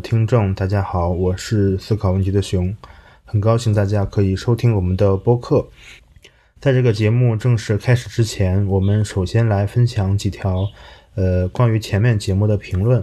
听众，大家好，我是思考问题的熊，很高兴大家可以收听我们的播客。在这个节目正式开始之前，我们首先来分享几条呃关于前面节目的评论。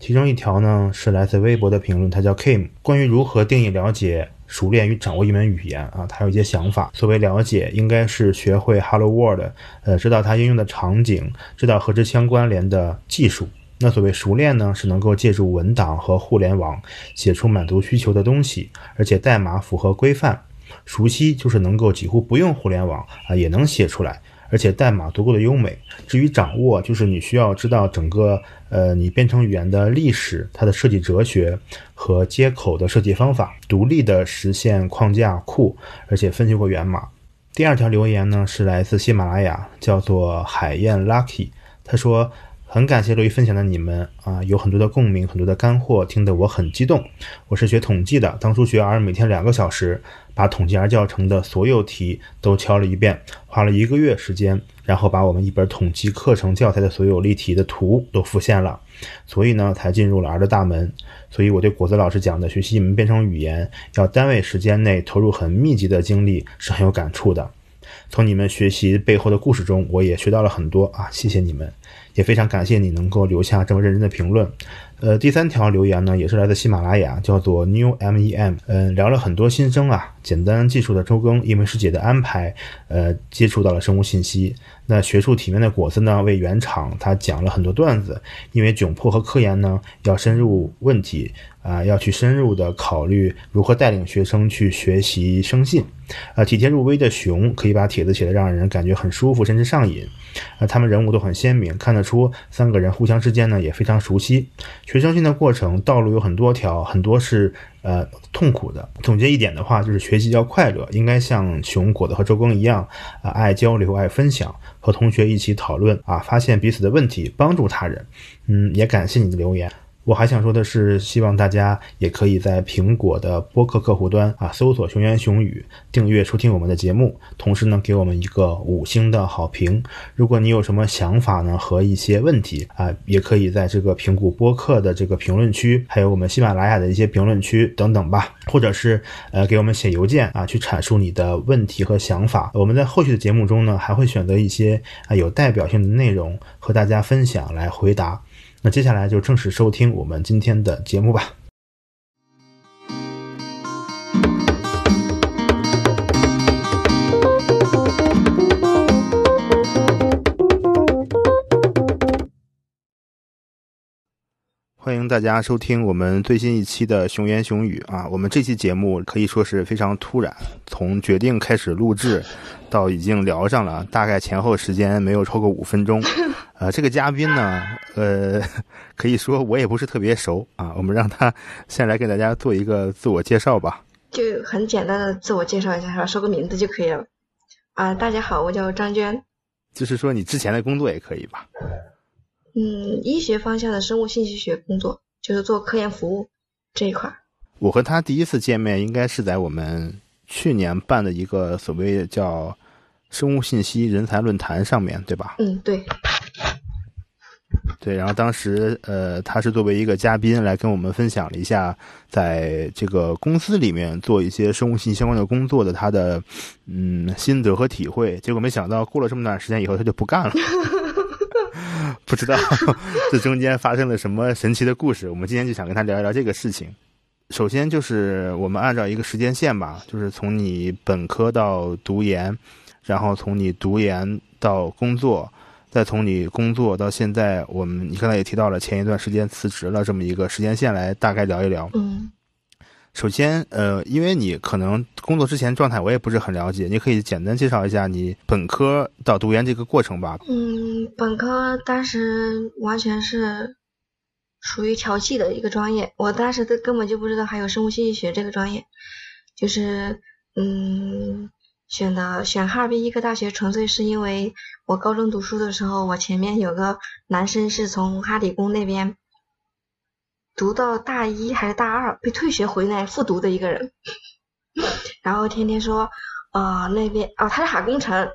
其中一条呢是来自微博的评论，他叫 Kim，关于如何定义了解、熟练与掌握一门语言啊，他有一些想法。所谓了解，应该是学会 Hello World，呃，知道它应用的场景，知道和之相关联的技术。那所谓熟练呢，是能够借助文档和互联网写出满足需求的东西，而且代码符合规范。熟悉就是能够几乎不用互联网啊也能写出来。而且代码足够的优美。至于掌握，就是你需要知道整个呃你编程语言的历史、它的设计哲学和接口的设计方法，独立的实现框架库，而且分析过源码。第二条留言呢是来自喜马拉雅，叫做海燕 Lucky，他说。很感谢乐于分享的你们啊，有很多的共鸣，很多的干货，听得我很激动。我是学统计的，当初学 R 每天两个小时，把统计 R 教程的所有题都敲了一遍，花了一个月时间，然后把我们一本统计课程教材的所有例题的图都复现了，所以呢，才进入了 R 的大门。所以我对果子老师讲的学习一门编程语言要单位时间内投入很密集的精力是很有感触的。从你们学习背后的故事中，我也学到了很多啊，谢谢你们。也非常感谢你能够留下这么认真的评论。呃，第三条留言呢，也是来自喜马拉雅，叫做 New M E M。嗯，聊了很多新生啊，简单技术的周更，因为师姐的安排，呃，接触到了生物信息。那学术体面的果子呢，为原厂他讲了很多段子。因为窘迫和科研呢，要深入问题啊，要去深入的考虑如何带领学生去学习生信。啊，体贴入微的熊可以把帖子写得让人感觉很舒服，甚至上瘾。啊，他们人物都很鲜明，看得出三个人互相之间呢也非常熟悉。学生信的过程道路有很多条，很多是呃痛苦的。总结一点的话，就是学习要快乐，应该像熊果子和周更一样啊，爱交流，爱分享，和同学一起讨论啊，发现彼此的问题，帮助他人。嗯，也感谢你的留言。我还想说的是，希望大家也可以在苹果的播客客户端啊搜索“熊言熊语”，订阅收听我们的节目，同时呢给我们一个五星的好评。如果你有什么想法呢和一些问题啊，也可以在这个苹果播客的这个评论区，还有我们喜马拉雅的一些评论区等等吧，或者是呃给我们写邮件啊，去阐述你的问题和想法。我们在后续的节目中呢，还会选择一些啊有代表性的内容和大家分享来回答。那接下来就正式收听我们今天的节目吧。欢迎大家收听我们最新一期的《熊言熊语》啊！我们这期节目可以说是非常突然，从决定开始录制 到已经聊上了，大概前后时间没有超过五分钟。呃，这个嘉宾呢，呃，可以说我也不是特别熟啊。我们让他先来给大家做一个自我介绍吧。就很简单的自我介绍一下，说个名字就可以了。啊，大家好，我叫张娟。就是说你之前的工作也可以吧？嗯，医学方向的生物信息学工作，就是做科研服务这一块。我和他第一次见面，应该是在我们去年办的一个所谓叫“生物信息人才论坛”上面对吧？嗯，对。对，然后当时呃，他是作为一个嘉宾来跟我们分享了一下，在这个公司里面做一些生物信息相关的工作的他的嗯心得和体会。结果没想到过了这么段时间以后，他就不干了。不知道 这中间发生了什么神奇的故事，我们今天就想跟他聊一聊这个事情。首先就是我们按照一个时间线吧，就是从你本科到读研，然后从你读研到工作，再从你工作到现在，我们你刚才也提到了前一段时间辞职了这么一个时间线来大概聊一聊。嗯。首先，呃，因为你可能工作之前状态我也不是很了解，你可以简单介绍一下你本科到读研这个过程吧。嗯，本科当时完全是属于调剂的一个专业，我当时都根本就不知道还有生物信息学这个专业，就是嗯，选的选哈尔滨医科大学纯粹是因为我高中读书的时候，我前面有个男生是从哈理工那边。读到大一还是大二被退学回来复读的一个人，然后天天说啊那边啊他是哈工程，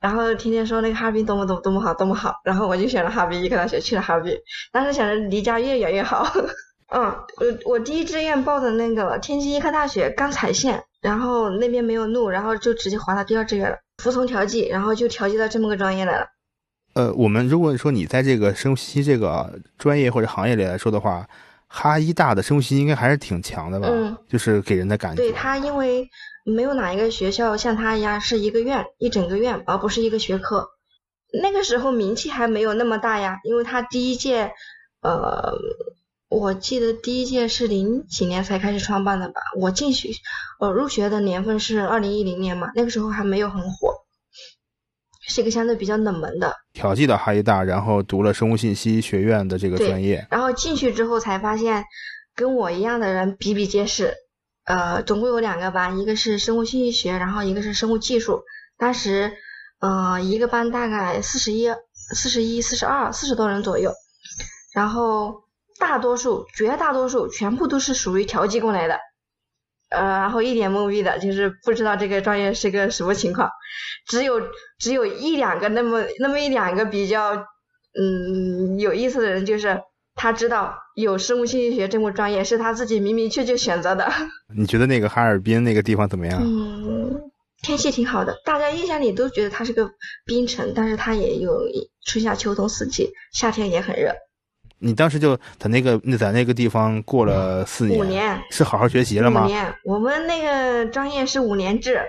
然后天天说那个哈尔滨多么多么多么好多么好，然后我就选了哈尔滨医科大学去了哈尔滨，当时想着离家越远越好。嗯，我我第一志愿报的那个天津医科大学刚采线，然后那边没有录，然后就直接划到第二志愿了，服从调剂，然后就调剂到这么个专业来了。呃，我们如果说你在这个生物信息这个专业或者行业里来说的话，哈医大的生物信息应该还是挺强的吧？嗯，就是给人的感觉。对他，因为没有哪一个学校像他一样是一个院一整个院，而不是一个学科。那个时候名气还没有那么大呀，因为他第一届，呃，我记得第一届是零几年才开始创办的吧？我进去，我入学的年份是二零一零年嘛，那个时候还没有很火。是一个相对比较冷门的，调剂到哈医大，然后读了生物信息学院的这个专业，然后进去之后才发现，跟我一样的人比比皆是。呃，总共有两个班，一个是生物信息学，然后一个是生物技术。当时，呃，一个班大概四十一、四十一、四十二、四十多人左右，然后大多数、绝大多数全部都是属于调剂过来的。呃，然后一脸懵逼的，就是不知道这个专业是个什么情况，只有只有一两个那么那么一两个比较嗯有意思的人，就是他知道有生物信息学这么专业，是他自己明明确确选择的。你觉得那个哈尔滨那个地方怎么样？嗯，天气挺好的，大家印象里都觉得它是个冰城，但是它也有春夏秋冬四季，夏天也很热。你当时就在那个那在那个地方过了四年，五年是好好学习了吗？五年，我们那个专业是五年制。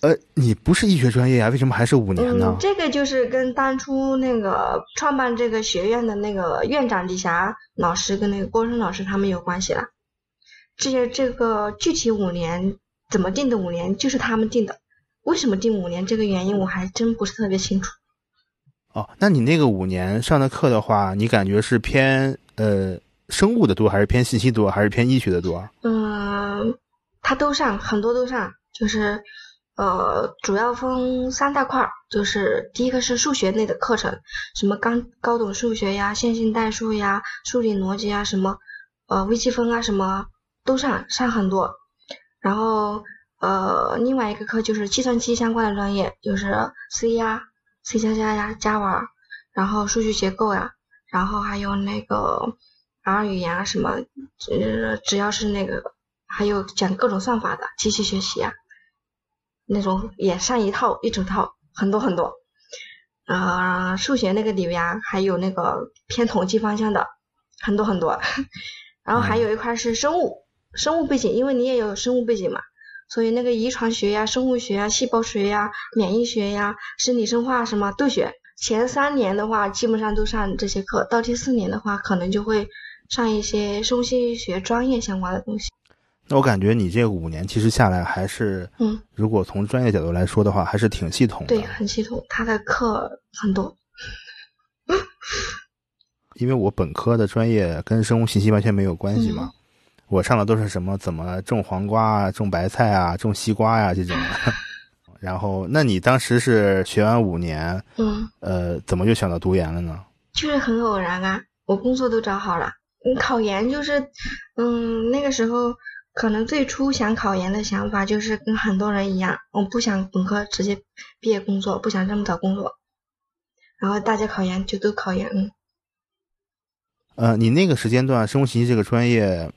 呃，你不是医学专业啊，为什么还是五年呢？这个就是跟当初那个创办这个学院的那个院长李霞老师跟那个郭生老师他们有关系了。这些这个具体五年怎么定的五年，就是他们定的。为什么定五年？这个原因我还真不是特别清楚。哦，那你那个五年上的课的话，你感觉是偏呃生物的多，还是偏信息多，还是偏医学的多？嗯，他都上，很多都上，就是呃主要分三大块儿，就是第一个是数学类的课程，什么高高等数学呀、线性代数呀、数理逻辑啊，什么呃微积分啊，什么都上，上很多。然后呃另外一个课就是计算机相关的专业，就是 C 呀。C 加加呀，Java，然后数据结构呀，然后还有那个 R 语言啊什么，呃，只要是那个，还有讲各种算法的机器学习啊，那种也上一套一整套，很多很多。啊，数学那个里面还有那个偏统计方向的，很多很多。然后还有一块是生物，生物背景，因为你也有生物背景嘛。所以那个遗传学呀、生物学呀、细胞学呀、免疫学呀、生理生化什么都学。前三年的话，基本上都上这些课；到第四年的话，可能就会上一些生物信息学专业相关的东西。那我感觉你这五年其实下来还是，嗯，如果从专业角度来说的话，还是挺系统的。对，很系统，他的课很多。因为我本科的专业跟生物信息完全没有关系嘛。我上的都是什么？怎么种黄瓜啊？种白菜啊？种西瓜呀？这种。然后，那你当时是学完五年，嗯，呃，怎么就想到读研了呢？就是很偶然啊，我工作都找好了。你考研就是，嗯，那个时候可能最初想考研的想法就是跟很多人一样，我不想本科直接毕业工作，不想这么早工作。然后大家考研就都考研，嗯。呃，你那个时间段生物信息这个专业。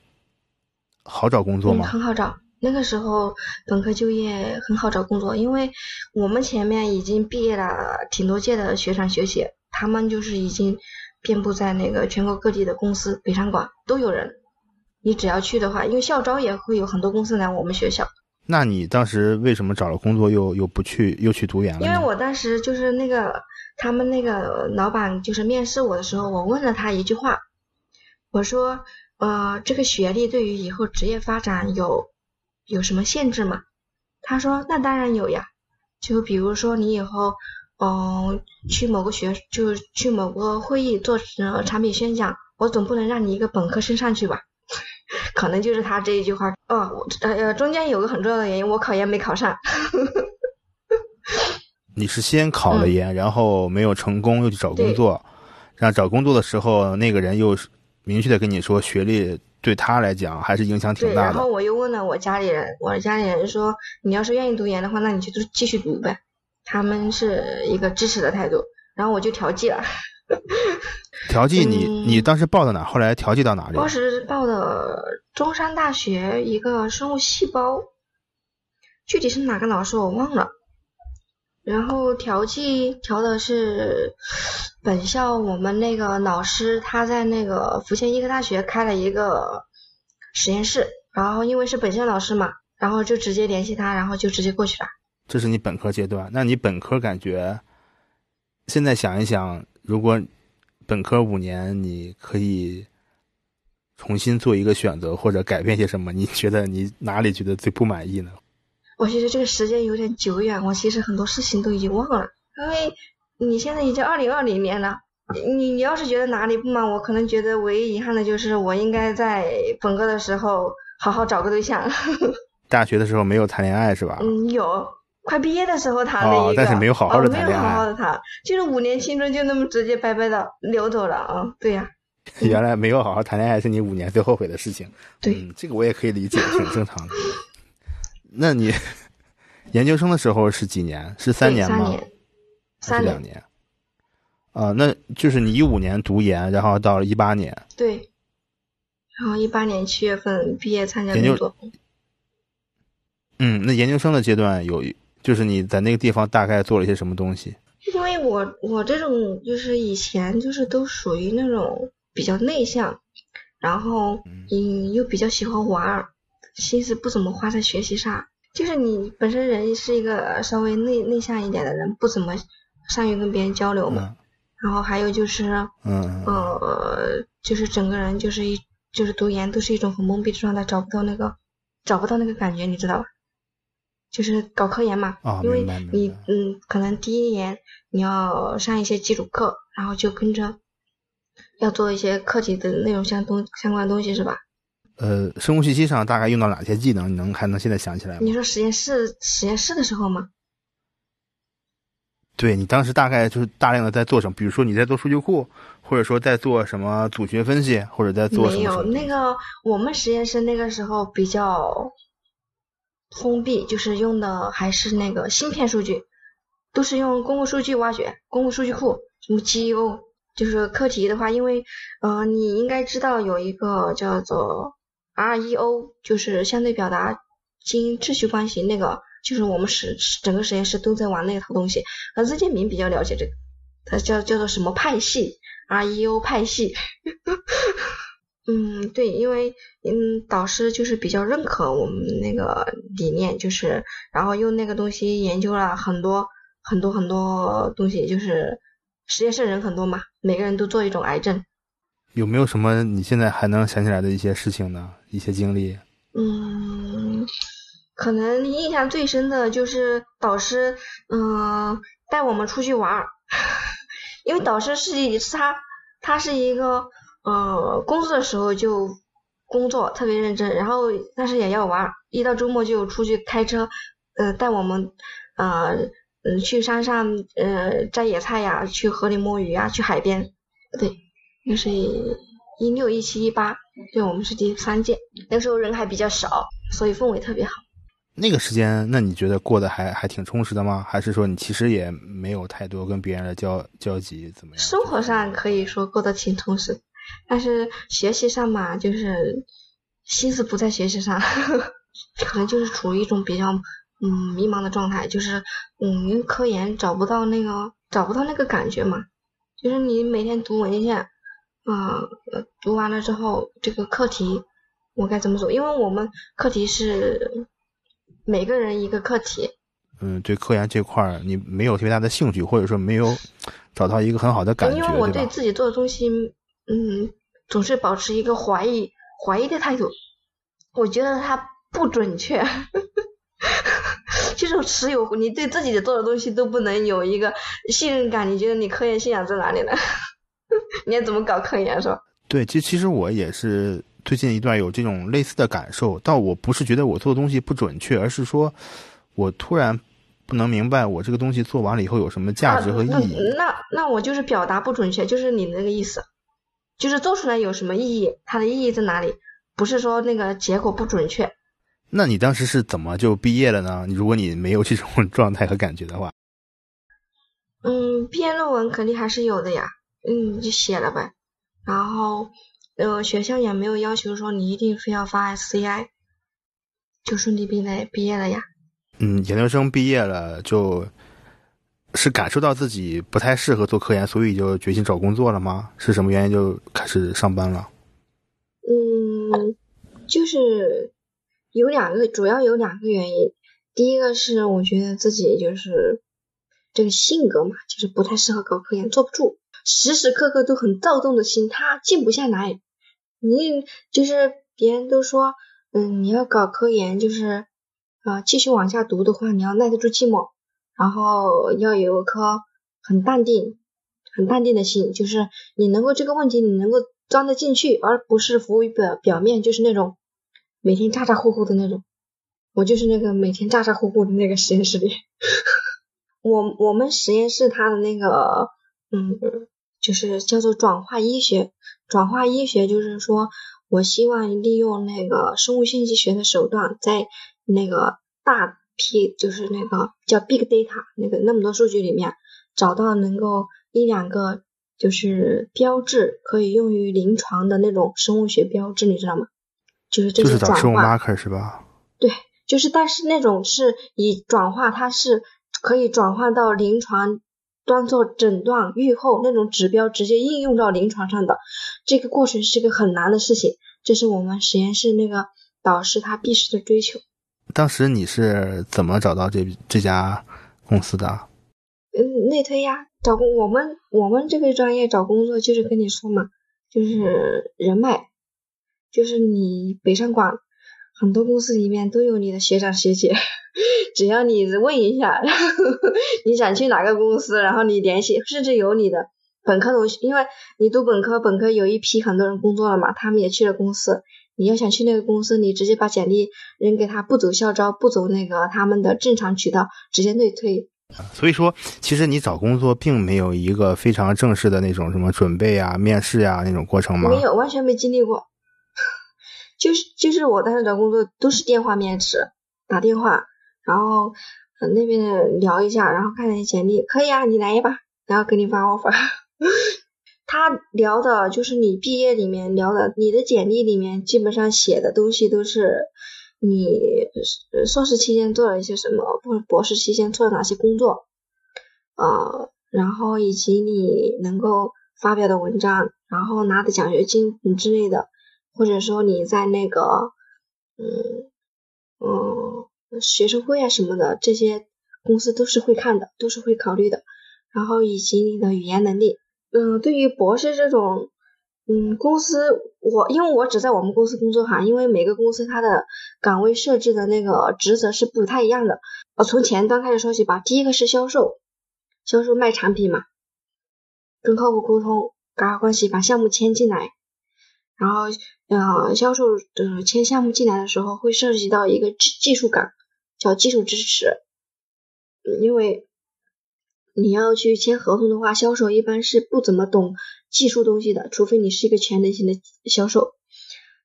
好找工作吗？很好找，那个时候本科就业很好找工作，因为我们前面已经毕业了挺多届的学长学姐，他们就是已经遍布在那个全国各地的公司，北上广都有人。你只要去的话，因为校招也会有很多公司来我们学校。那你当时为什么找了工作又又不去又去读研了？因为我当时就是那个他们那个老板就是面试我的时候，我问了他一句话，我说。呃，这个学历对于以后职业发展有有什么限制吗？他说，那当然有呀。就比如说你以后，嗯，去某个学，就去某个会议做呃产品宣讲，我总不能让你一个本科生上去吧？可能就是他这一句话。哦，呃，中间有个很重要的原因，我考研没考上。你是先考了研，然后没有成功，又去找工作，然后找工作的时候，那个人又是。明确的跟你说，学历对他来讲还是影响挺大的。然后我又问了我家里人，我家里人说，你要是愿意读研的话，那你就继续读呗。他们是一个支持的态度，然后我就调剂了。调剂你嗯你当时报的哪？后来调剂到哪里？当时报的中山大学一个生物细胞，具体是哪个老师我忘了。然后调剂调的是本校我们那个老师，他在那个福建医科大学开了一个实验室，然后因为是本校老师嘛，然后就直接联系他，然后就直接过去了。这是你本科阶段。那你本科感觉，现在想一想，如果本科五年你可以重新做一个选择或者改变些什么，你觉得你哪里觉得最不满意呢？我觉得这个时间有点久远，我其实很多事情都已经忘了，因为你现在已经二零二零年了。你你要是觉得哪里不满，我可能觉得唯一遗憾的就是我应该在本科的时候好好找个对象。大学的时候没有谈恋爱是吧？嗯，有，快毕业的时候谈了一个，哦但是没有好好地哦没有好好的谈，就是五年青春就那么直接白白的流走了啊！对呀、原来没有好好谈恋爱是你五年最后悔的事情。对嗯，这个我也可以理解，挺正常的。那你 研究生的时候是几年？是三年吗？三年，三年，两年？啊、那就是你一五年读研，然后到了一八年，对。然后一八年七月份毕业参加工作，嗯，那研究生的阶段有，就是你在那个地方大概做了一些什么东西？因为我我这种就是以前就是都属于那种比较内向，然后嗯又比较喜欢玩儿，心思不怎么花在学习上。就是你本身人是一个稍微内内向一点的人，不怎么善于跟别人交流嘛。嗯然后还有就是嗯嗯呃，就是整个人就是一就是读研都是一种很懵逼的状态，找不到那个找不到那个感觉，你知道吧？就是搞科研嘛，啊因为你嗯，可能第一年你要上一些基础课，然后就跟着要做一些课题的内容相东相关的东西是吧？呃，生物信息上大概用到哪些技能？你能还能现在想起来吗你？说实验室实验室的时候吗？对你当时大概就是大量的在做什么？比如说你在做数据库，或者说在做什么组学分析，或者在做什没有，么什么那个我们实验室那个时候比较封闭，就是用的还是那个芯片数据，都是用公共数据挖掘，公共数据库，什么 GEO，就是课题的话，因为呃你应该知道有一个叫做 REO，就是相对表达经秩序关系那个。就是我们实整个实验室都在玩那套东西，而任建明比较了解这个，它叫叫做什么派系，REO 派系。嗯，对，因为嗯，导师就是比较认可我们那个理念，就是然后用那个东西研究了很多很多很多东西，就是实验室人很多嘛，每个人都做一种癌症。有没有什么你现在还能想起来的一些事情呢？一些经历？嗯，可能印象最深的就是导师，嗯、带我们出去玩儿，因为导师是一是他他是一个呃工作的时候就工作特别认真，然后但是也要玩儿，一到周末就出去开车，呃带我们呃嗯去山上呃摘野菜呀，去河里摸鱼呀，去海边，对，那是一六一七一八，对我们是第三届，那时候人还比较少，所以氛围特别好。那个时间，那你觉得过得还还挺充实的吗？还是说你其实也没有太多跟别人的交交集，怎么样？生活上可以说过得挺充实，但是学习上嘛，就是心思不在学习上，可能就是处于一种比较嗯迷茫的状态，就是嗯因为科研找不到那个找不到那个感觉嘛，就是你每天读文献，啊、呃，读完了之后这个课题我该怎么做？因为我们课题是每个人一个课题，嗯，对科研这块儿你没有特别大的兴趣，或者说没有找到一个很好的感觉，因为我对？自己做的东西，嗯，总是保持一个怀疑怀疑的态度。我觉得它不准确，这 种持有你对自己的做的东西都不能有一个信任感，你觉得你科研信仰在哪里呢？你要怎么搞科研是吧？对，其其实我也是最近一段有这种类似的感受，但我不是觉得我做的东西不准确，而是说我突然不能明白我这个东西做完了以后有什么价值和意义。那那我就是表达不准确，就是你那个意思，就是做出来有什么意义，它的意义在哪里？不是说那个结果不准确。那你当时是怎么就毕业了呢？如果你没有这种 状态和感觉的话，嗯，毕业论文肯定还是有的呀。嗯，就写了呗。然后，呃，学校也没有要求说你一定非要发 SCI，就顺利毕业毕业了呀。嗯，研究生毕业了，就是感受到自己不太适合做科研，所以就决心找工作了吗？是什么原因就开始上班了？嗯，就是有两个，主要有两个原因。第一个是我觉得自己就是这个性格嘛，就是不太适合搞科研，坐不住，时时刻刻都很躁动的心，他静不下来。你就是别人都说，嗯，你要搞科研，就是啊，继续往下读的话，你要耐得住寂寞，然后要有一颗很淡定、很淡定的心，就是你能够这个问题你能够钻得进去，而不是浮于表表面，就是那种每天咋咋呼呼的那种。我就是那个每天咋咋呼呼的那个实验室里，我我们实验室它的那个，嗯，就是叫做转化医学，转化医学就是说我希望利用那个生物信息学的手段，在那个大批就是那个叫 big data 那个那么多数据里面，找到能够一两个就是标志可以用于临床的那种生物学标志，你知道吗？就是这是转化，是吧？对。就是，但是那种是以转化，它是可以转化到临床，当做诊断、预后那种指标，直接应用到临床上的。这个过程是个很难的事情，这是我们实验室那个导师他必须的追求。当时你是怎么找到这这家公司的？嗯，内推呀，找工我们我们这个专业找工作就是跟你说嘛，就是人脉，就是你北上广。很多公司里面都有你的学长学姐，只要你问一下，然后你想去哪个公司，然后你联系，甚至有你的本科同学，因为你读本科，本科有一批很多人工作了嘛，他们也去了公司。你要想去那个公司，你直接把简历扔给他，不走校招，不走那个他们的正常渠道，直接内推。所以说，其实你找工作并没有一个非常正式的那种什么准备啊、面试啊那种过程吗？没有，完全没经历过。就是就是我当时找工作都是电话面试，打电话，然后那边聊一下，然后看看简历，可以啊，你来吧，然后给你发 offer。他聊的就是你毕业里面聊的，你的简历里面基本上写的东西都是你硕士期间做了一些什么，或者博士期间做了哪些工作，呃，然后以及你能够发表的文章，然后拿的奖学金之类的。或者说你在那个，嗯嗯，学生会啊什么的，这些公司都是会看的，都是会考虑的。然后以及你的语言能力，嗯，对于博士这种，嗯，公司我因为我只在我们公司工作哈，因为每个公司它的岗位设置的那个职责是不太一样的。我从前端开始说起吧，第一个是销售，销售卖产品嘛，跟客户沟通，搞好关系，把项目签进来。然后，呃，销售的签项目进来的时候，会涉及到一个技技术岗，叫技术支持。因为你要去签合同的话，销售一般是不怎么懂技术东西的，除非你是一个全能型的销售。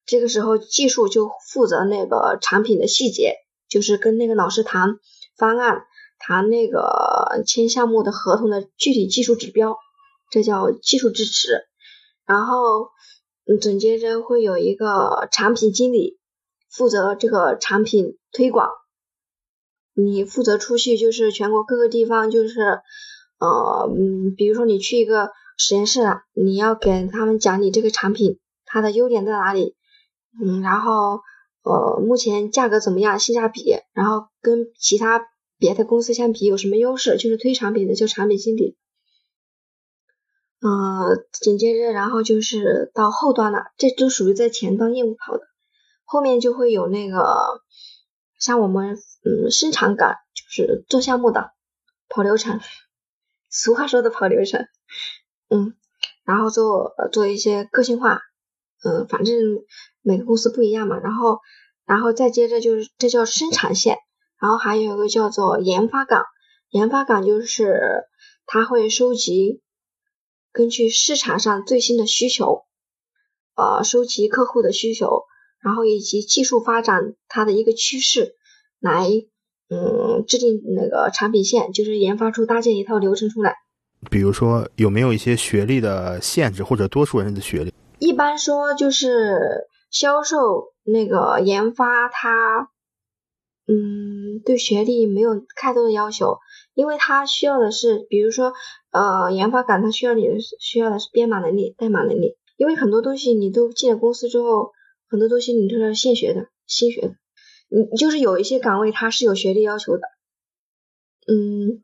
这个时候，技术就负责那个产品的细节，就是跟那个老师谈方案，谈那个签项目的合同的具体技术指标，这叫技术支持。然后。嗯，紧接着会有一个产品经理负责这个产品推广，你负责出去就是全国各个地方，就是呃，嗯，比如说你去一个实验室了，你要给他们讲你这个产品它的优点在哪里，嗯，然后呃，目前价格怎么样，性价比，然后跟其他别的公司相比有什么优势，就是推产品的就产品经理。嗯，紧接着，然后就是到后端了，这都属于在前端业务跑的，后面就会有那个像我们嗯生产岗，就是做项目的，跑流程，俗话说的跑流程，嗯，然后做做一些个性化，嗯，反正每个公司不一样嘛，然后然后再接着就是这叫生产线，然后还有一个叫做研发岗，研发岗就是他会收集。根据市场上最新的需求，呃，收集客户的需求，然后以及技术发展它的一个趋势，来，嗯，制定那个产品线，就是研发出搭建一套流程出来。比如说有没有一些学历的限制，或者多数人的学历？一般说就是销售那个研发，它嗯对学历没有太多的要求，因为它需要的是，比如说呃研发岗，它需要你的需要的是编码能力、代码能力，因为很多东西你都进了公司之后，很多东西你都是现学的、新学的，你就是有一些岗位它是有学历要求的，嗯，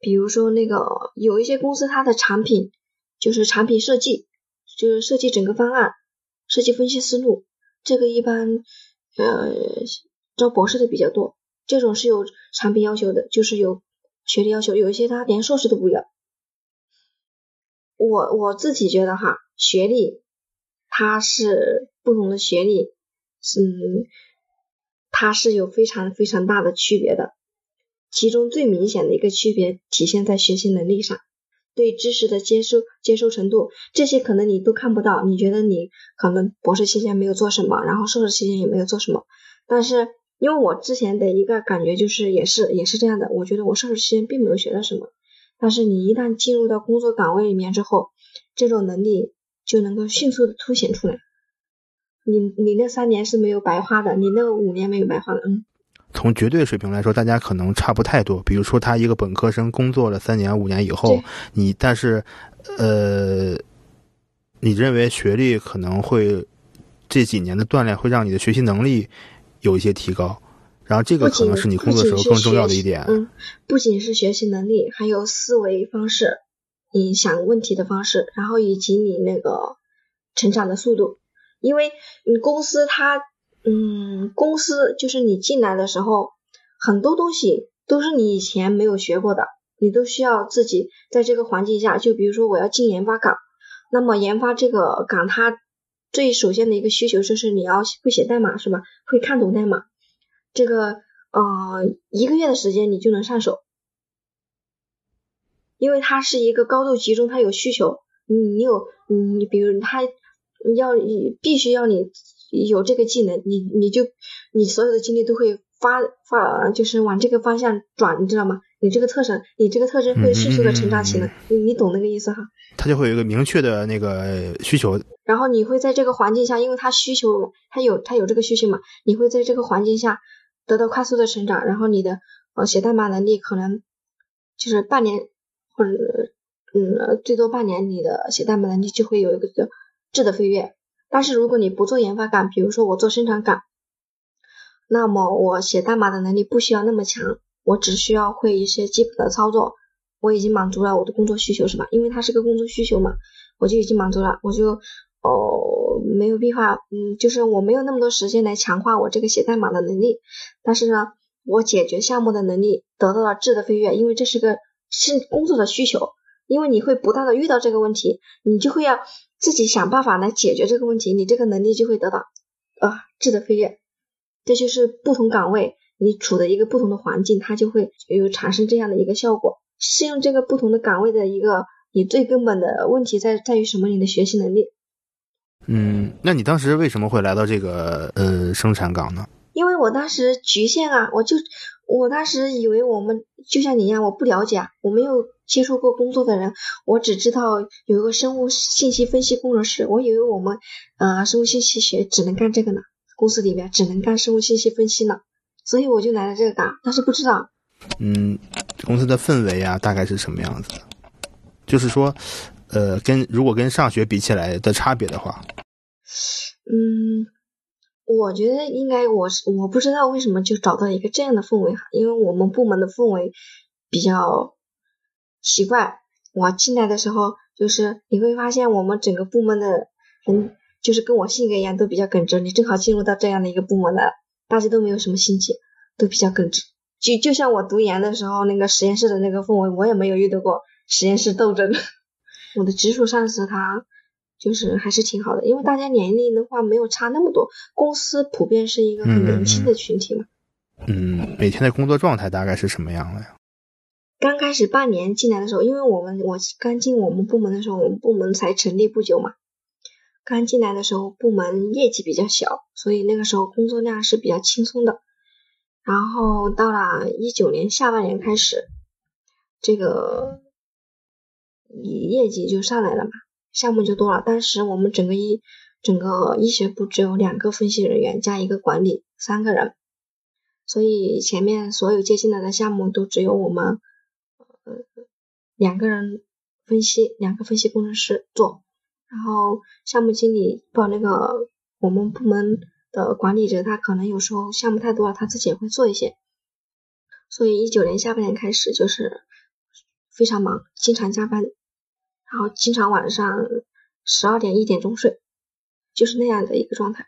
比如说那个有一些公司它的产品就是产品设计。就是设计整个方案，设计分析思路，这个一般呃招博士的比较多。这种是有产品要求的，就是有学历要求，有一些他连硕士都不要。我我自己觉得哈，学历它是不同的学历，嗯，它是有非常非常大的区别的。其中最明显的一个区别体现在学习能力上。对知识的接受接受程度，这些可能你都看不到。你觉得你可能博士期间没有做什么，然后硕士期间也没有做什么。但是因为我之前的一个感觉就是也是也是这样的，我觉得我硕士期间并没有学到什么。但是你一旦进入到工作岗位里面之后，这种能力就能够迅速的凸显出来。你你那三年是没有白花的，你那五年没有白花的，嗯。从绝对水平来说，大家可能差不太多。比如说，他一个本科生工作了三年、五年以后，你但是，呃，你认为学历可能会这几年的锻炼会让你的学习能力有一些提高，然后这个可能是你工作时候更重要的一点。嗯，不仅是学习能力，还有思维方式，你想问题的方式，然后以及你那个成长的速度，因为你公司它。嗯，公司就是你进来的时候，很多东西都是你以前没有学过的，你都需要自己在这个环境下。就比如说我要进研发岗，那么研发这个岗，它最首先的一个需求就是你要会写代码，是吧？会看懂代码。这个呃，一个月的时间你就能上手，因为它是一个高度集中，它有需求，你你有你比如它要必须要你。有这个技能，你你就你所有的精力都会发发，就是往这个方向转，你知道吗？你这个特征，你这个特征会迅速的成长起来，你你懂那个意思哈？他就会有一个明确的那个需求，然后你会在这个环境下，因为他需求，他有他有这个需求嘛，你会在这个环境下得到快速的成长，然后你的呃写代码能力可能就是半年或者嗯最多半年，你的写代码能力就会有一个质的飞跃。但是如果你不做研发岗，比如说我做生产岗，那么我写代码的能力不需要那么强，我只需要会一些基本的操作，我已经满足了我的工作需求，是吧？因为它是个工作需求嘛，我就已经满足了，我就哦没有必要，嗯，就是我没有那么多时间来强化我这个写代码的能力，但是呢，我解决项目的能力得到了质的飞跃，因为这是个是工作的需求，因为你会不断的遇到这个问题，你就会要。自己想办法来解决这个问题，你这个能力就会得到啊质的飞跃。这就是不同岗位你处的一个不同的环境，它就会有产生这样的一个效果。适应这个不同的岗位的一个你最根本的问题在在于什么？你的学习能力。嗯，那你当时为什么会来到这个呃生产岗呢？因为我当时局限啊，我就我当时以为我们就像你一样，我不了解，我没有。接触过工作的人，我只知道有一个生物信息分析工程师，我以为我们呃生物信息学只能干这个呢，公司里边只能干生物信息分析呢，所以我就来了这个岗，但是不知道。嗯，公司的氛围啊，大概是什么样子的？就是说，呃，跟如果跟上学比起来的差别的话，嗯，我觉得应该我是我不知道为什么就找到一个这样的氛围哈，因为我们部门的氛围比较。奇怪，我进来的时候，就是你会发现我们整个部门的人，就是跟我性格一样，都比较耿直。你正好进入到这样的一个部门了，大家都没有什么心机，都比较耿直。就就像我读研的时候，那个实验室的那个氛围，我也没有遇到过实验室斗争。我的直属上司他就是还是挺好的，因为大家年龄的话没有差那么多，公司普遍是一个很年轻的群体嘛。嗯，每天的工作状态大概是什么样的呀？刚开始半年进来的时候，因为我们我刚进我们部门的时候，我们部门才成立不久嘛。刚进来的时候，部门业绩比较小，所以那个时候工作量是比较轻松的。然后到了一九年下半年开始，这个业绩就上来了嘛，项目就多了。当时我们整个医整个医学部只有两个分析人员加一个管理，三个人，所以前面所有接进来的项目都只有我们呃两个人分析，两个分析工程师做，然后项目经理报那个我们部门的管理者，他可能有时候项目太多了，他自己也会做一些。所以一九年下半年开始就是非常忙，经常加班，然后经常晚上十二点一点钟睡，就是那样的一个状态。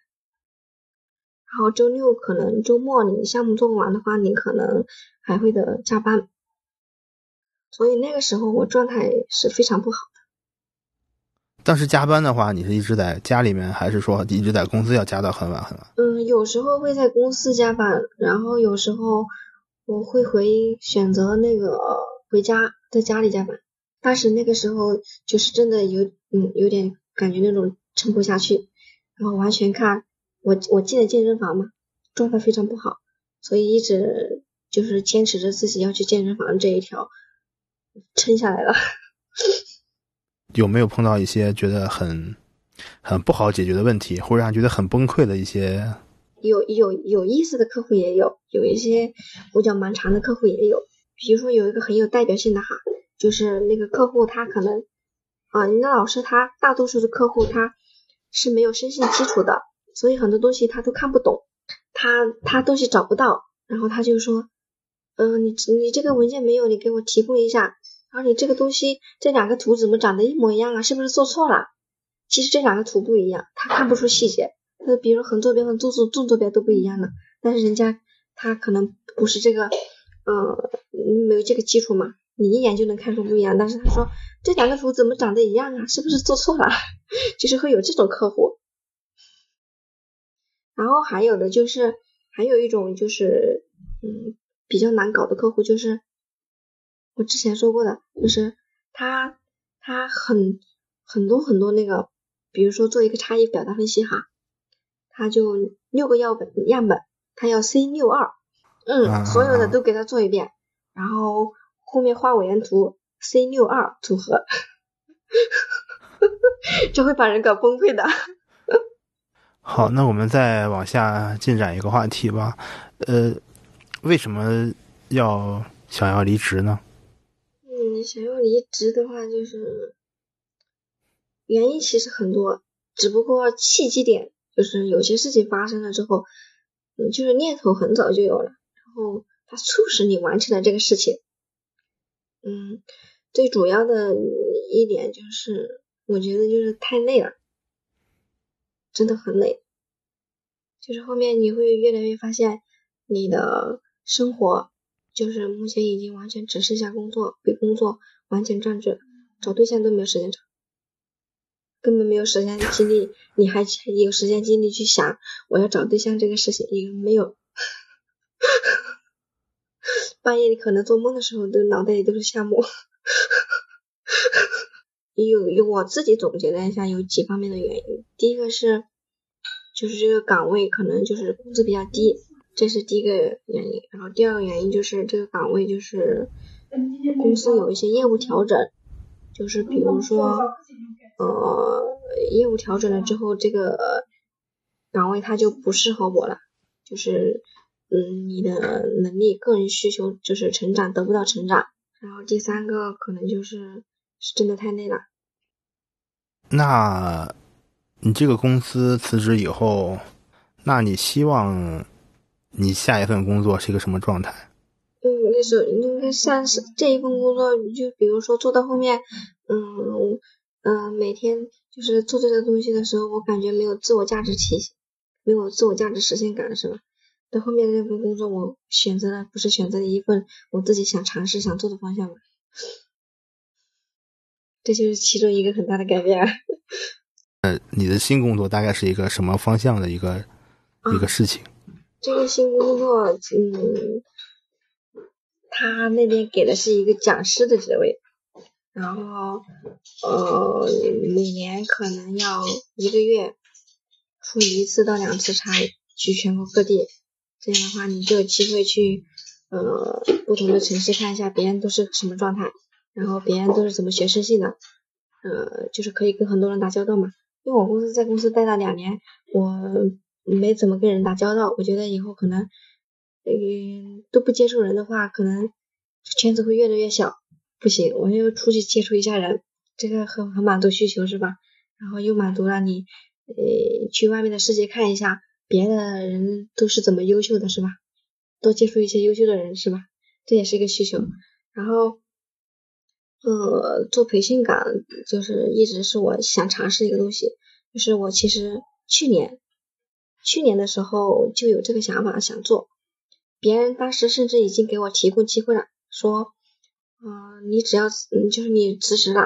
然后周六可能周末你项目做不完的话，你可能还会的加班。所以那个时候我状态是非常不好的。当时加班的话，你是一直在家里面，还是说一直在公司要加到很晚很晚？嗯，有时候会在公司加班，然后有时候。我会回选择那个回家，在家里加班。但是那个时候就是真的有嗯有点感觉那种撑不下去，然后完全看我我进了健身房嘛，状态非常不好，所以一直就是坚持着自己要去健身房这一条，撑下来了。有没有碰到一些觉得很很不好解决的问题，或者让觉得很崩溃的一些？有有有意思的客户也有，有一些胡搅蛮缠的客户也有。比如说有一个很有代表性的哈，就是那个客户他可能啊，你的老师他大多数的客户他是没有生信基础的，所以很多东西他都看不懂，他他东西找不到，然后他就说，嗯，你你这个文件没有，你给我提供一下。然后你这个东西这两个图怎么长得一模一样啊？是不是做错了？其实这两个图不一样，他看不出细节。那比如横坐标和纵坐纵坐标都不一样的，但是人家他可能不是这个，呃，没有这个基础嘛，你一眼就能看出不一样。但是他说这两个图怎么长得一样啊？是不是做错了？就是会有这种客户。然后还有的就是还有一种就是嗯比较难搞的客户，就是我之前说过的，就是他他很很多很多那个，比如说做一个差异表达分析哈。他就六个样本样本，他要 C 六二，嗯，所有的都给他做一遍，然后后面画尾纹图 C 六二组合，就会把人搞崩溃的。好，那我们再往下进展一个话题吧。呃，为什么要想要离职呢？嗯，想要离职的话，就是原因其实很多，只不过契机点。就是有些事情发生了之后，嗯，就是念头很早就有了，然后它促使你完成了这个事情。嗯，最主要的一点就是，我觉得就是太累了，真的很累。就是后面你会越来越发现，你的生活就是目前已经完全只剩下工作，被工作完全占据了，找对象都没有时间找。根本没有时间精力，你还有时间精力去想我要找对象这个事情，也没有。半夜你可能做梦的时候，都脑袋里都是项目。有有我自己总结了一下，有几方面的原因。第一个是，就是这个岗位可能就是工资比较低，这是第一个原因。然后第二个原因就是这个岗位就是公司有一些业务调整，就是比如说。呃，业务调整了之后，这个岗位它就不适合我了。就是，嗯，你的能力、个人需求就是成长得不到成长。然后第三个可能就是是真的太累了。那你这个公司辞职以后，那你希望你下一份工作是一个什么状态？嗯，那时候应该像是这一份工作，就比如说做到后面，嗯。嗯，每天就是做这个东西的时候，我感觉没有自我价值体现，没有自我价值实现感，是吧？到后面那份工作，我选择了不是选择了一份我自己想尝试、想做的方向嘛？这就是其中一个很大的改变。呃，你的新工作大概是一个什么方向的一个一个事情？这个新工作，嗯，他那边给的是一个讲师的职位。然后，呃，每年可能要一个月出一次到两次差，去全国各地。这样的话，你就有机会去呃不同的城市看一下别人都是什么状态，然后别人都是怎么学生性的，呃，就是可以跟很多人打交道嘛。因为我公司在公司待了两年，我没怎么跟人打交道，我觉得以后可能，嗯，都不接触人的话，可能圈子会越来越小，不行，我要出去接触一下人，这个很很满足需求是吧？然后又满足了你，呃，去外面的世界看一下，别的人都是怎么优秀的，是吧？多接触一些优秀的人，是吧？这也是一个需求。然后，呃，做培训岗就是一直是我想尝试一个东西，就是我其实去年，去年的时候就有这个想法想做，别人当时甚至已经给我提供机会了，说，嗯，你只要，嗯，就是你辞职了。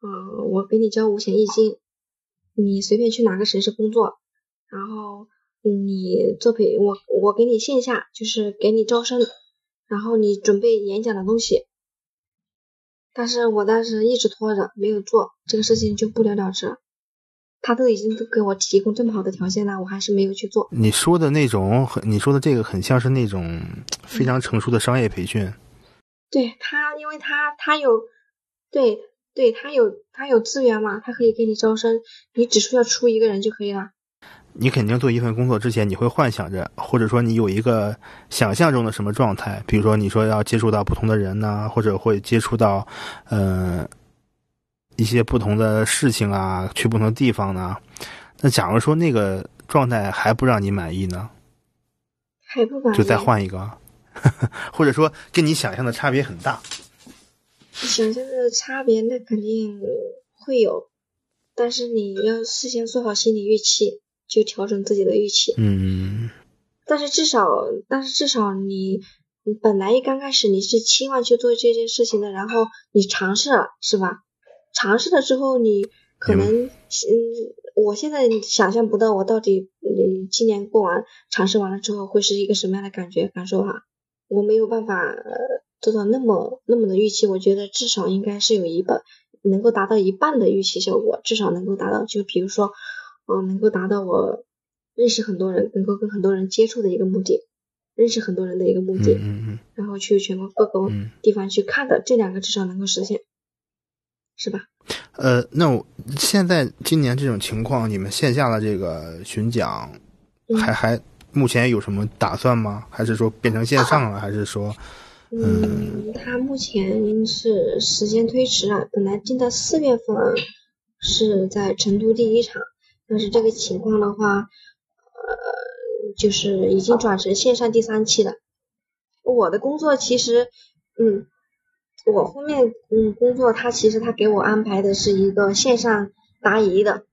嗯，我给你交五险一金，你随便去哪个城市工作，然后你作品我我给你线下就是给你招生，然后你准备演讲的东西，但是我当时一直拖着没有做这个事情就不了了之，他都已经都给我提供这么好的条件了，我还是没有去做。你说的那种很，你说的这个很像是那种非常成熟的商业培训。对他，因为他他有对。对他有他有资源嘛，他可以给你招生，你只需要出一个人就可以了。你肯定做一份工作之前，你会幻想着，或者说你有一个想象中的什么状态，比如说你说要接触到不同的人呢，或者会接触到呃一些不同的事情啊，去不同的地方呢。那假如说那个状态还不让你满意呢？还不满意？就再换一个，或者说跟你想象的差别很大。想象的差别那肯定会有，但是你要事先做好心理预期，就调整自己的预期。嗯。但是至少，但是至少你，你本来一刚开始你是期望去做这件事情的，然后你尝试了，是吧？尝试了之后，你可能，嗯，我现在想象不到我到底，嗯，今年过完尝试完了之后会是一个什么样的感觉感受哈，我没有办法。做到那么那么的预期，我觉得至少应该是有一半能够达到一半的预期效果，至少能够达到。就比如说，嗯，能够达到我认识很多人，能够跟很多人接触的一个目的，认识很多人的一个目的，嗯嗯，然后去全国各个地方去看的，这两个至少能够实现，是吧？呃，那我现在今年这种情况，你们线下的这个巡讲还还目前有什么打算吗？还是说变成线上了？还是说？嗯，他目前是时间推迟了，本来定在四月份是在成都第一场，但是这个情况的话，呃，就是已经转成线上第三期了。我的工作其实，嗯，我后面嗯工作，他其实他给我安排的是一个线上答疑的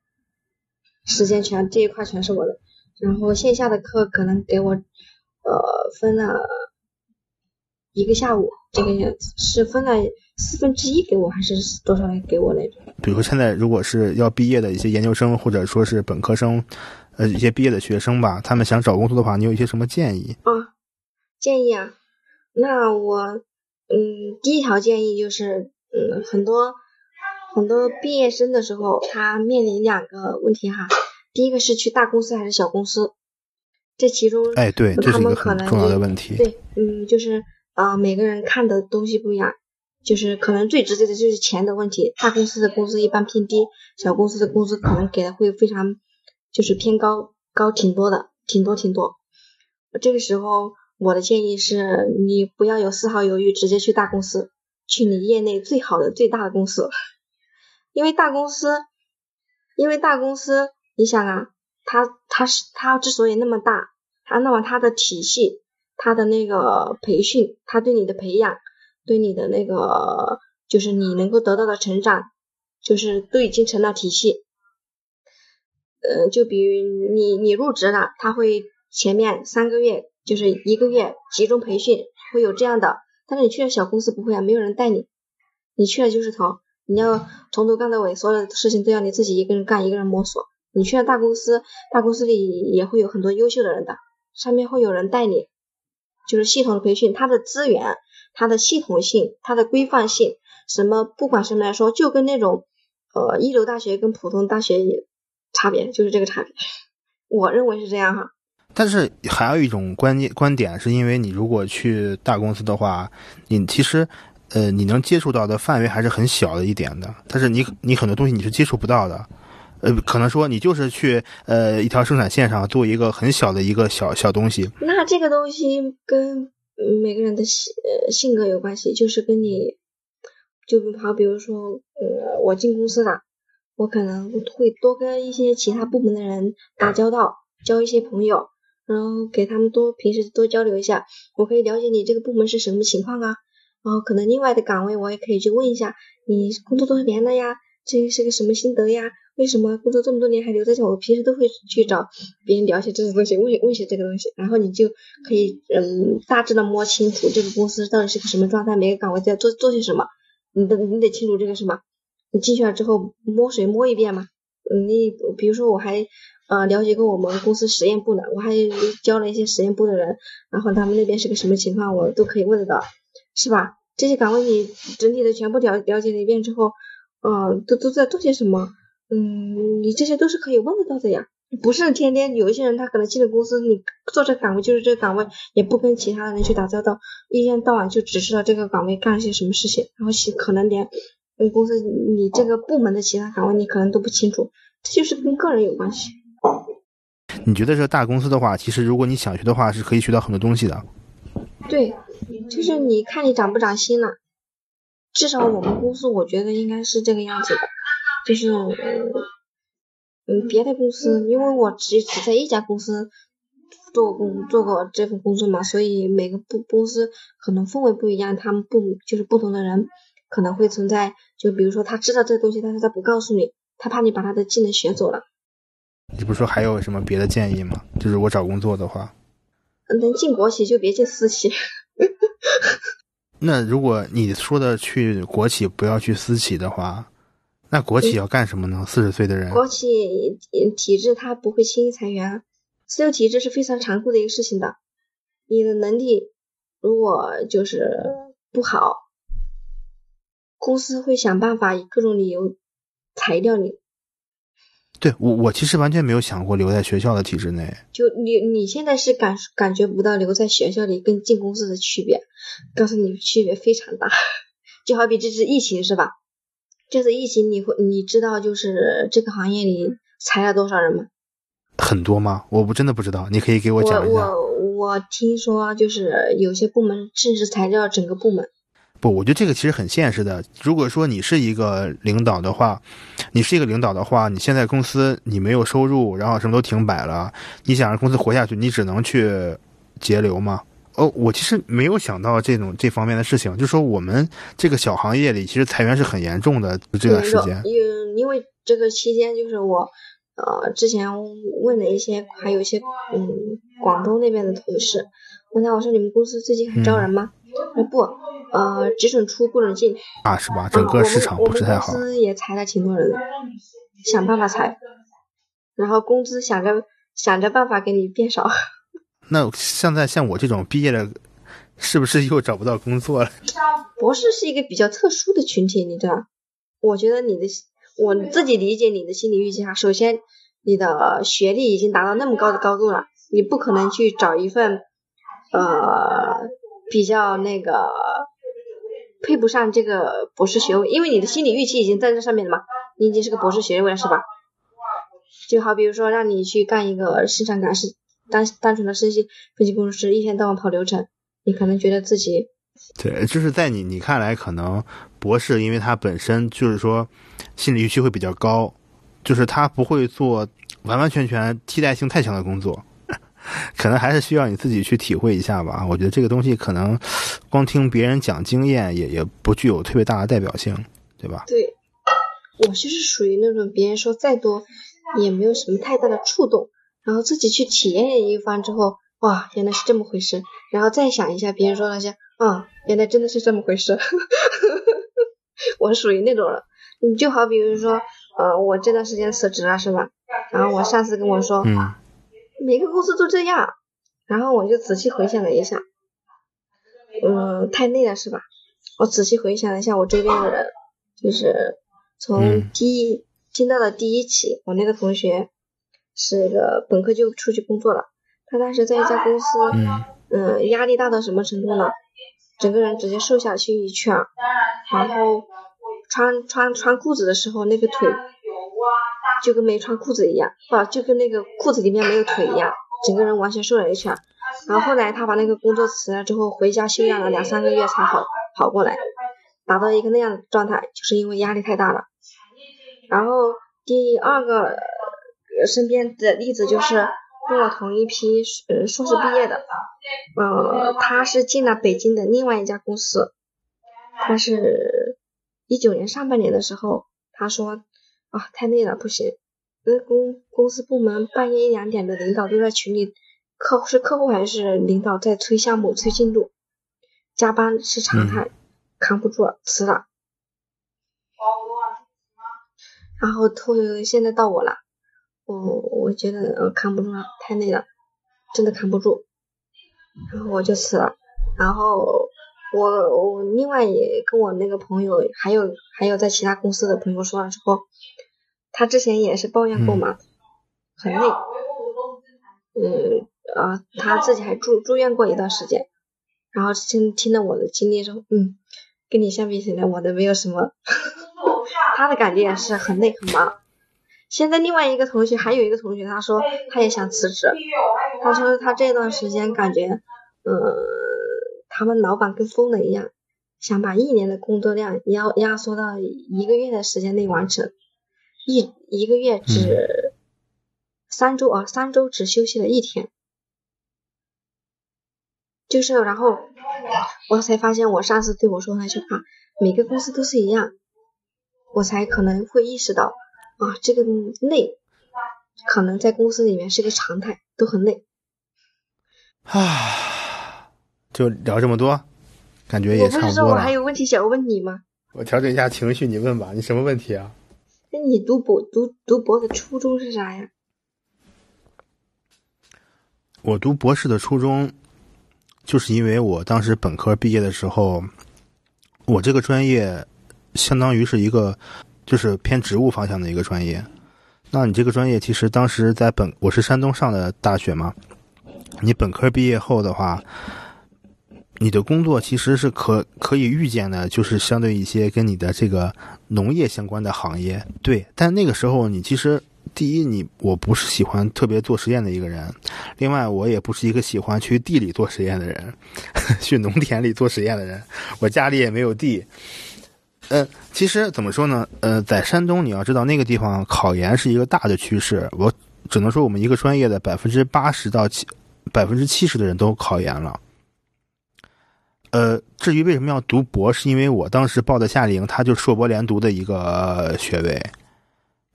时间全这一块全是我的，然后线下的课可能给我呃分了。一个下午，这个样子是分了四分之一给我，还是多少来给我来着？比如现在如果是要毕业的一些研究生，或者说是本科生，呃，一些毕业的学生吧，他们想找工作的话，你有一些什么建议？啊，建议啊，那我，嗯，第一条建议就是，嗯，很多很多毕业生的时候，他面临两个问题哈，第一个是去大公司还是小公司，这其中，哎，对，这是一个很重要的问题。对，嗯，就是。啊，每个人看的东西不一样，就是可能最直接的就是钱的问题。大公司的工资一般偏低，小公司的工资可能给的会非常，就是偏高，高挺多的，挺多挺多。这个时候，我的建议是你不要有丝毫犹豫，直接去大公司，去你业内最好的、最大的公司。因为大公司，因为大公司，你想啊，它它是它之所以那么大，它那么它的体系。他的那个培训，他对你的培养，对你的那个就是你能够得到的成长，就是都已经成了体系。呃，就比如你你入职了，他会前面三个月就是一个月集中培训，会有这样的。但是你去了小公司不会啊，没有人带你，你去了就是头，你要从头干到尾，所有的事情都要你自己一个人干，一个人摸索。你去了大公司，大公司里也会有很多优秀的人的，上面会有人带你。就是系统的培训，他的资源、它的系统性、它的规范性，什么不管什么来说，就跟那种呃一流大学跟普通大学也差别，就是这个差别。我认为是这样哈。但是还有一种观念观点，是因为你如果去大公司的话，你其实呃，你能接触到的范围还是很小的一点的。但是你你很多东西你是接触不到的，呃，可能说你就是去呃一条生产线上做一个很小的一个小小东西。那这个东西跟每个人的性呃性格有关系，就是跟你，就好比如说，呃，我进公司了，我可能会多跟一些其他部门的人打交道，交一些朋友。然后给他们多平时多交流一下，我可以了解你这个部门是什么情况啊。然后可能另外的岗位我也可以去问一下，你工作多少年了呀？这是个什么心得呀？为什么工作这么多年还留在这？我平时都会去找别人了解这些东西，问问些这个东西，然后你就可以嗯大致的摸清楚这个公司到底是个什么状态，每个岗位在做做些什么，你得你得清楚这个什么。你进去了之后摸水摸一遍嘛，你比如说我还。呃，了解过我们公司实验部的，我还教了一些实验部的人，然后他们那边是个什么情况，我都可以问得到，是吧？这些岗位你整体的全部了了解了一遍之后，嗯，都都在做些什么？嗯，你这些都是可以问得到的呀，不是天天有一些人他可能进了公司，你做这岗位就是这个岗位，也不跟其他的人去打交道，一天到晚就只知道这个岗位干了些什么事情，然后可能连跟公司你这个部门的其他岗位你可能都不清楚，这就是跟个人有关系。你觉得这大公司的话，其实如果你想学的话，是可以学到很多东西的。对，就是你看你长不长心了。至少我们公司，我觉得应该是这个样子的。就是嗯，别的公司，因为我只只在一家公司做工做过这份工作嘛，所以每个部公司可能氛围不一样，他们不就是不同的人可能会存在。就比如说他知道这个东西，但是他不告诉你，他怕你把他的技能学走了。你不是说还有什么别的建议吗？就是我找工作的话，能进国企就别进私企。那如果你说的去国企不要去私企的话，那国企要干什么呢？四十岁的人，国企体制它不会轻易裁员，私有体制是非常残酷的一个事情的。你的能力如果就是不好，公司会想办法以各种理由裁掉你。对我，我其实完全没有想过留在学校的体制内。就你，你现在是感感觉不到留在学校里跟进公司的区别，告诉你区别非常大。就好比这次疫情是吧？这次疫情你会你知道就是这个行业里裁了多少人吗？很多吗？我不真的不知道，你可以给我讲一下。我我听说就是有些部门甚至裁掉整个部门。不，我觉得这个其实很现实的。如果说你是一个领导的话，你是一个领导的话，你现在公司你没有收入，然后什么都停摆了，你想让公司活下去，你只能去节流吗？哦，我其实没有想到这种这方面的事情，就说我们这个小行业里，其实裁员是很严重的这段时间。因因为这个期间，就是我呃之前问了一些，还有一些嗯广东那边的同事，问他我说你们公司最近还招人吗？他说不。呃，只准出不准进啊，是吧？整个市场不是太好。公司也裁了挺多人的，想办法裁，然后工资想着想着办法给你变少。那现在像我这种毕业了，是不是又找不到工作了？博士是一个比较特殊的群体，你知道？我觉得你的，我自己理解你的心理预期哈。首先，你的学历已经达到那么高的高度了，你不可能去找一份呃比较那个。配不上这个博士学位，因为你的心理预期已经在这上面了嘛，你已经是个博士学位了，是吧？就好比如说让你去干一个生产干是单单纯的分析分析工程师，一天到晚跑流程，你可能觉得自己对，就是在你你看来，可能博士因为他本身就是说心理预期会比较高，就是他不会做完完全全替代性太强的工作。可能还是需要你自己去体会一下吧。我觉得这个东西可能光听别人讲经验也也不具有特别大的代表性，对吧？对，我就是属于那种别人说再多也没有什么太大的触动，然后自己去体验一番之后，哇，原来是这么回事，然后再想一下别人说那些，啊，原来真的是这么回事。我属于那种人，你就好比如说，呃，我这段时间辞职了是吧？然后我上司跟我说，嗯。每个公司都这样，然后我就仔细回想了一下，嗯，太累了是吧？我仔细回想了一下我周边的人，就是从第一听到的第一起，我那个同学是个本科就出去工作了，他当时在一家公司，嗯，压力大到什么程度呢？整个人直接瘦下去一圈，然后穿穿穿裤子的时候，那个腿就跟没穿裤子一样，不就跟那个裤子里面没有腿一样，整个人完全瘦了一圈。然后后来他把那个工作辞了之后，回家休养了两三个月才好好过来，达到一个那样的状态，就是因为压力太大了。然后第二个身边的例子就是跟我同一批呃硕士毕业的，呃，他是进了北京的另外一家公司，他是一九年上半年的时候，他说啊太累了不行，那公公司部门半夜一两点的领导都在群里。客户是客户还是领导在催项目、催进度，加班是常态，扛不住辞了。然后突现在到我了，我我觉得呃扛不住了，太累了，真的扛不住，然后我就辞了。然后我我另外也跟我那个朋友，还有还有在其他公司的朋友说了之后，他之前也是抱怨过嘛，很累，嗯。啊，他自己还住住院过一段时间，然后听听了我的经历之后，嗯，跟你相比起来，我的没有什么。他的感觉也是很累很忙。现在另外一个同学，还有一个同学，他说他也想辞职，他说他这段时间感觉，嗯，他们老板跟疯了一样，想把一年的工作量压压缩到一个月的时间内完成，一一个月只三周啊，三周只休息了一天。就是，然后我才发现我上次对我说那句话，每个公司都是一样，我才可能会意识到啊，这个累可能在公司里面是个常态，都很累。啊，就聊这么多，感觉也差不多了。我不是说我还有问题想问你吗？我调整一下情绪，你问吧，你什么问题啊？那你读博读读博的初衷是啥呀？我读博士的初衷。就是因为我当时本科毕业的时候，我这个专业相当于是一个就是偏植物方向的一个专业。那你这个专业其实当时在本我是山东上的大学嘛，你本科毕业后的话，你的工作其实是可可以预见的，就是相对一些跟你的这个农业相关的行业。对，但那个时候你其实。第一，你我不是喜欢特别做实验的一个人，另外我也不是一个喜欢去地里做实验的人，去农田里做实验的人，我家里也没有地。呃，其实怎么说呢？呃，在山东，你要知道那个地方考研是一个大的趋势，我只能说我们一个专业的百分之八十到七百分之七十的人都考研了。呃，至于为什么要读博，是因为我当时报的夏令营，它就硕博连读的一个学位。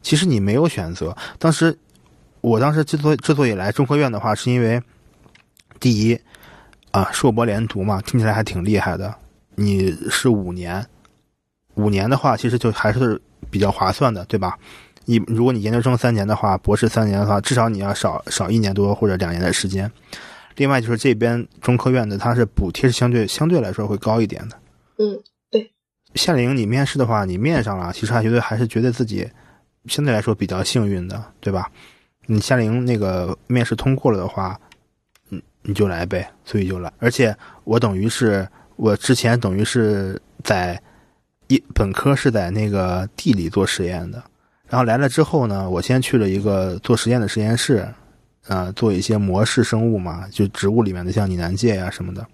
其实你没有选择。当时，我当时之所之所以来中科院的话，是因为第一啊，硕博连读嘛，听起来还挺厉害的。你是五年，五年的话，其实就还是比较划算的，对吧？你如果你研究生三年的话，博士三年的话，至少你要少少一年多或者两年的时间。另外就是这边中科院的，它是补贴是相对相对来说会高一点的。嗯，对。夏令营你面试的话，你面上了，其实还觉得还是觉得自己。相对来说比较幸运的，对吧？你夏令营那个面试通过了的话，嗯，你就来呗，所以就来。而且我等于是我之前等于是在一本科是在那个地里做实验的，然后来了之后呢，我先去了一个做实验的实验室，啊，做一些模式生物嘛，就植物里面的像拟南芥呀什么的。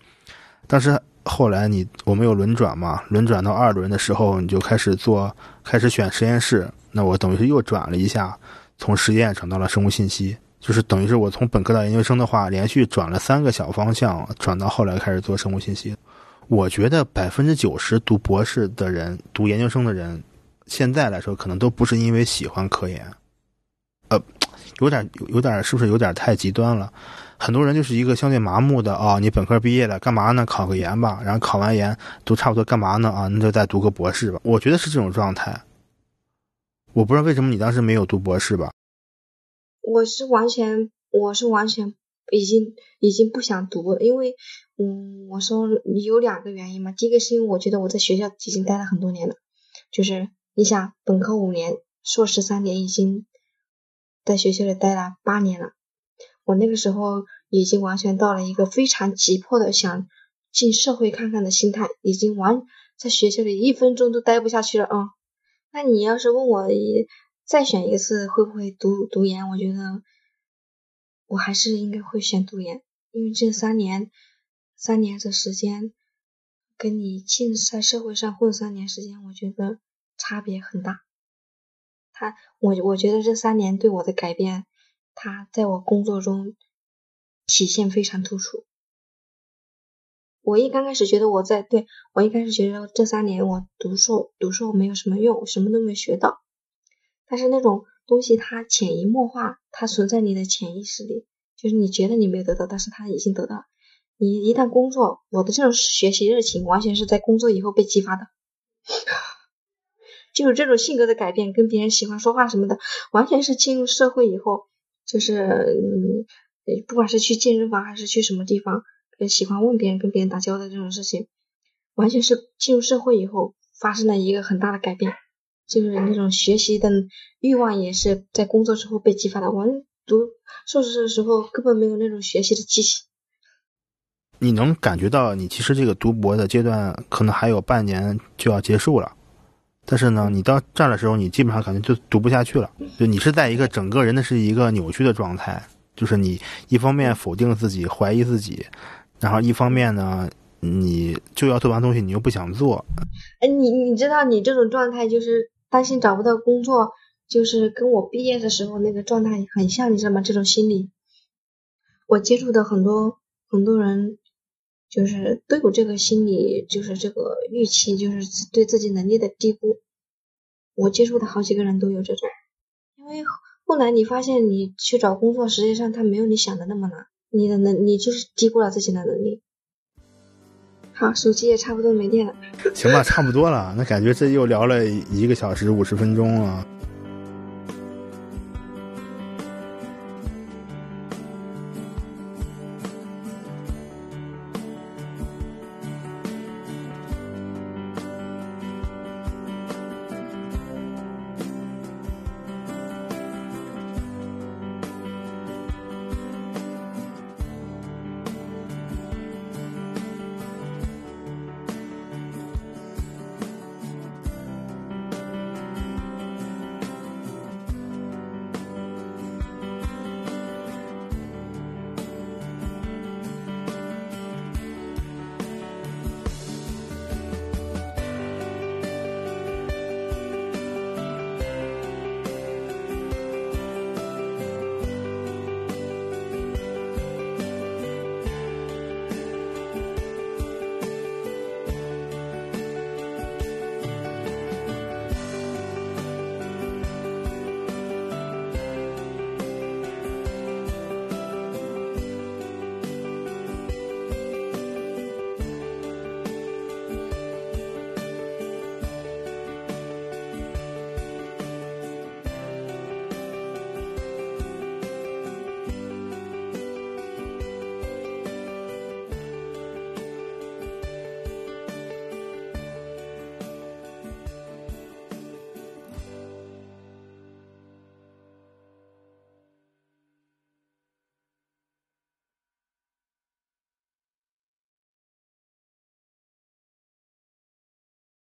当时后来你我们有轮转嘛，轮转到二轮的时候，你就开始做，开始选实验室。那我等于是又转了一下，从实验转到了生物信息，就是等于是我从本科到研究生的话，连续转了三个小方向，转到后来开始做生物信息。我觉得百分之九十读博士的人、读研究生的人，现在来说可能都不是因为喜欢科研，呃，有点有点是不是有点太极端了？很多人就是一个相对麻木的啊，你本科毕业了干嘛呢？考个研吧，然后考完研都差不多干嘛呢？啊，那就再读个博士吧。我觉得是这种状态。我不知道为什么你当时没有读博士吧？我是完全，我是完全已经已经不想读了，因为，嗯，我说有两个原因嘛。第一个是因为我觉得我在学校已经待了很多年了，就是你想本科五年，硕士三年，已经在学校里待了八年了。我那个时候已经完全到了一个非常急迫的想进社会看看的心态，已经完在学校里一分钟都待不下去了啊。那你要是问我再选一次会不会读读研，我觉得我还是应该会选读研，因为这三年三年的时间跟你进在社会上混三年时间，我觉得差别很大。他我我觉得这三年对我的改变，他在我工作中体现非常突出。我一刚开始觉得我在对我一开始觉得这三年我读书读书没有什么用，什么都没学到。但是那种东西它潜移默化，它存在你的潜意识里，就是你觉得你没有得到，但是它已经得到。你一旦工作，我的这种学习热情完全是在工作以后被激发的。就是这种性格的改变，跟别人喜欢说话什么的，完全是进入社会以后，就是嗯，不管是去健身房还是去什么地方，喜欢问别人、跟别人打交道这种事情，完全是进入社会以后发生了一个很大的改变。就是那种学习的欲望也是在工作之后被激发的。我们读硕士的时候根本没有那种学习的激情。你能感觉到，你其实这个读博的阶段可能还有半年就要结束了。但是呢，你到这儿的时候，你基本上感觉就读不下去了。就你是在一个整个人的是一个扭曲的状态，就是你一方面否定自己、怀疑自己，然后一方面呢，你就要做完东西，你又不想做。哎，你你知道，你这种状态就是担心找不到工作，就是跟我毕业的时候那个状态很像，你知道吗？这种心理，我接触的很多很多人。就是都有这个心理，就是这个预期，就是对自己能力的低估。我接触的好几个人都有这种，因为后来你发现你去找工作，实际上他没有你想的那么难，你的能，你就是低估了自己的能力。好，手机也差不多没电了。行吧，差不多了，那感觉这又聊了一个小时五十分钟了。